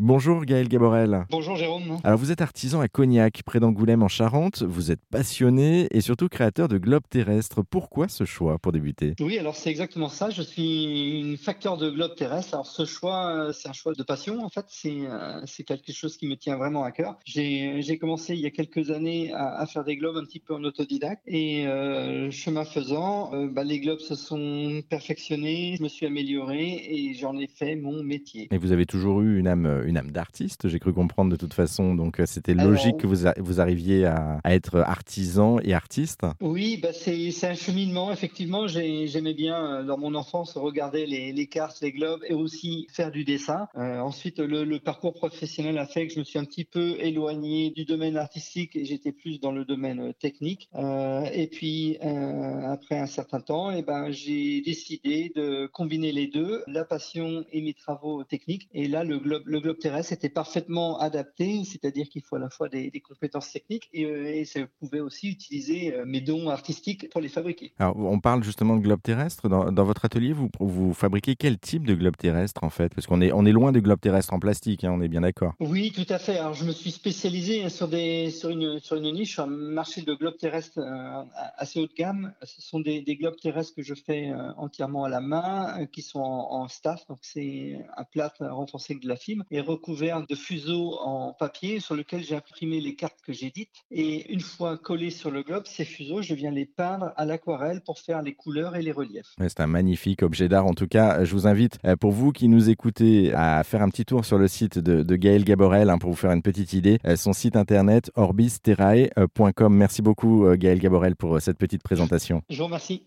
Bonjour Gaël Gaborel. Bonjour Jérôme. Alors vous êtes artisan à Cognac, près d'Angoulême en Charente. Vous êtes passionné et surtout créateur de globes terrestres. Pourquoi ce choix pour débuter? Oui, alors c'est exactement ça. Je suis une facteur de globes terrestres. Alors ce choix, euh, c'est un choix de passion en fait. C'est euh, c'est quelque chose qui me tient vraiment à cœur. J'ai commencé il y a quelques années à, faire des globes un petit peu en autodidacte et euh, chemin faisant, bah, les globes se sont perfectionnés. Je me suis amélioré et j'en ai fait mon métier. Et vous avez toujours eu une âme une âme d'artiste, j'ai cru comprendre de toute façon. Donc euh, c'était logique que vous, vous arriviez à, être artisan et artiste. Oui, bah c'est un cheminement. Effectivement, j'aimais bien euh, dans mon enfance regarder les, cartes, les globes et aussi faire du dessin. Euh, ensuite, le, parcours professionnel a fait que je me suis un petit peu éloigné du domaine artistique et j'étais plus dans le domaine technique. et puis après un certain temps, et eh ben j'ai décidé de combiner les deux, la passion et mes travaux techniques. Et là, le globe, le globe terrestre était parfaitement adapté, c'est-à-dire qu'il faut à la fois des, compétences techniques et, euh, et, ça pouvait aussi utiliser euh, mes dons artistiques pour les fabriquer. Alors, on parle justement de globe terrestre. Dans, votre atelier, vous, vous fabriquez quel type de globe terrestre en fait? Parce qu'on est, on est loin des globes terrestres en plastique, hein, on est bien d'accord. Oui, tout à fait. Alors, je me suis spécialisé sur, des, sur, une, sur une niche, un marché de globes terrestres euh, assez haut de gamme. Ce sont des, globes terrestres que je fais entièrement à la main, qui sont en, en staff. Donc, c'est un plâtre renforcé avec de la fibre et recouvert de fuseaux en papier sur lequel j'ai imprimé les cartes que j'édite. Et une fois collés sur le globe, ces fuseaux, je viens les peindre à l'aquarelle pour faire les couleurs et les reliefs. c'est un magnifique objet d'art. En tout cas, je vous invite, euh, pour vous qui nous écoutez, à faire un petit tour sur le site de, de Gaël Gaborel hein, pour vous faire une petite idée. Euh, son site internet orbisterrae.com. Merci beaucoup, euh, Gaël Gaborel, pour cette petite présentation. Je vous remercie.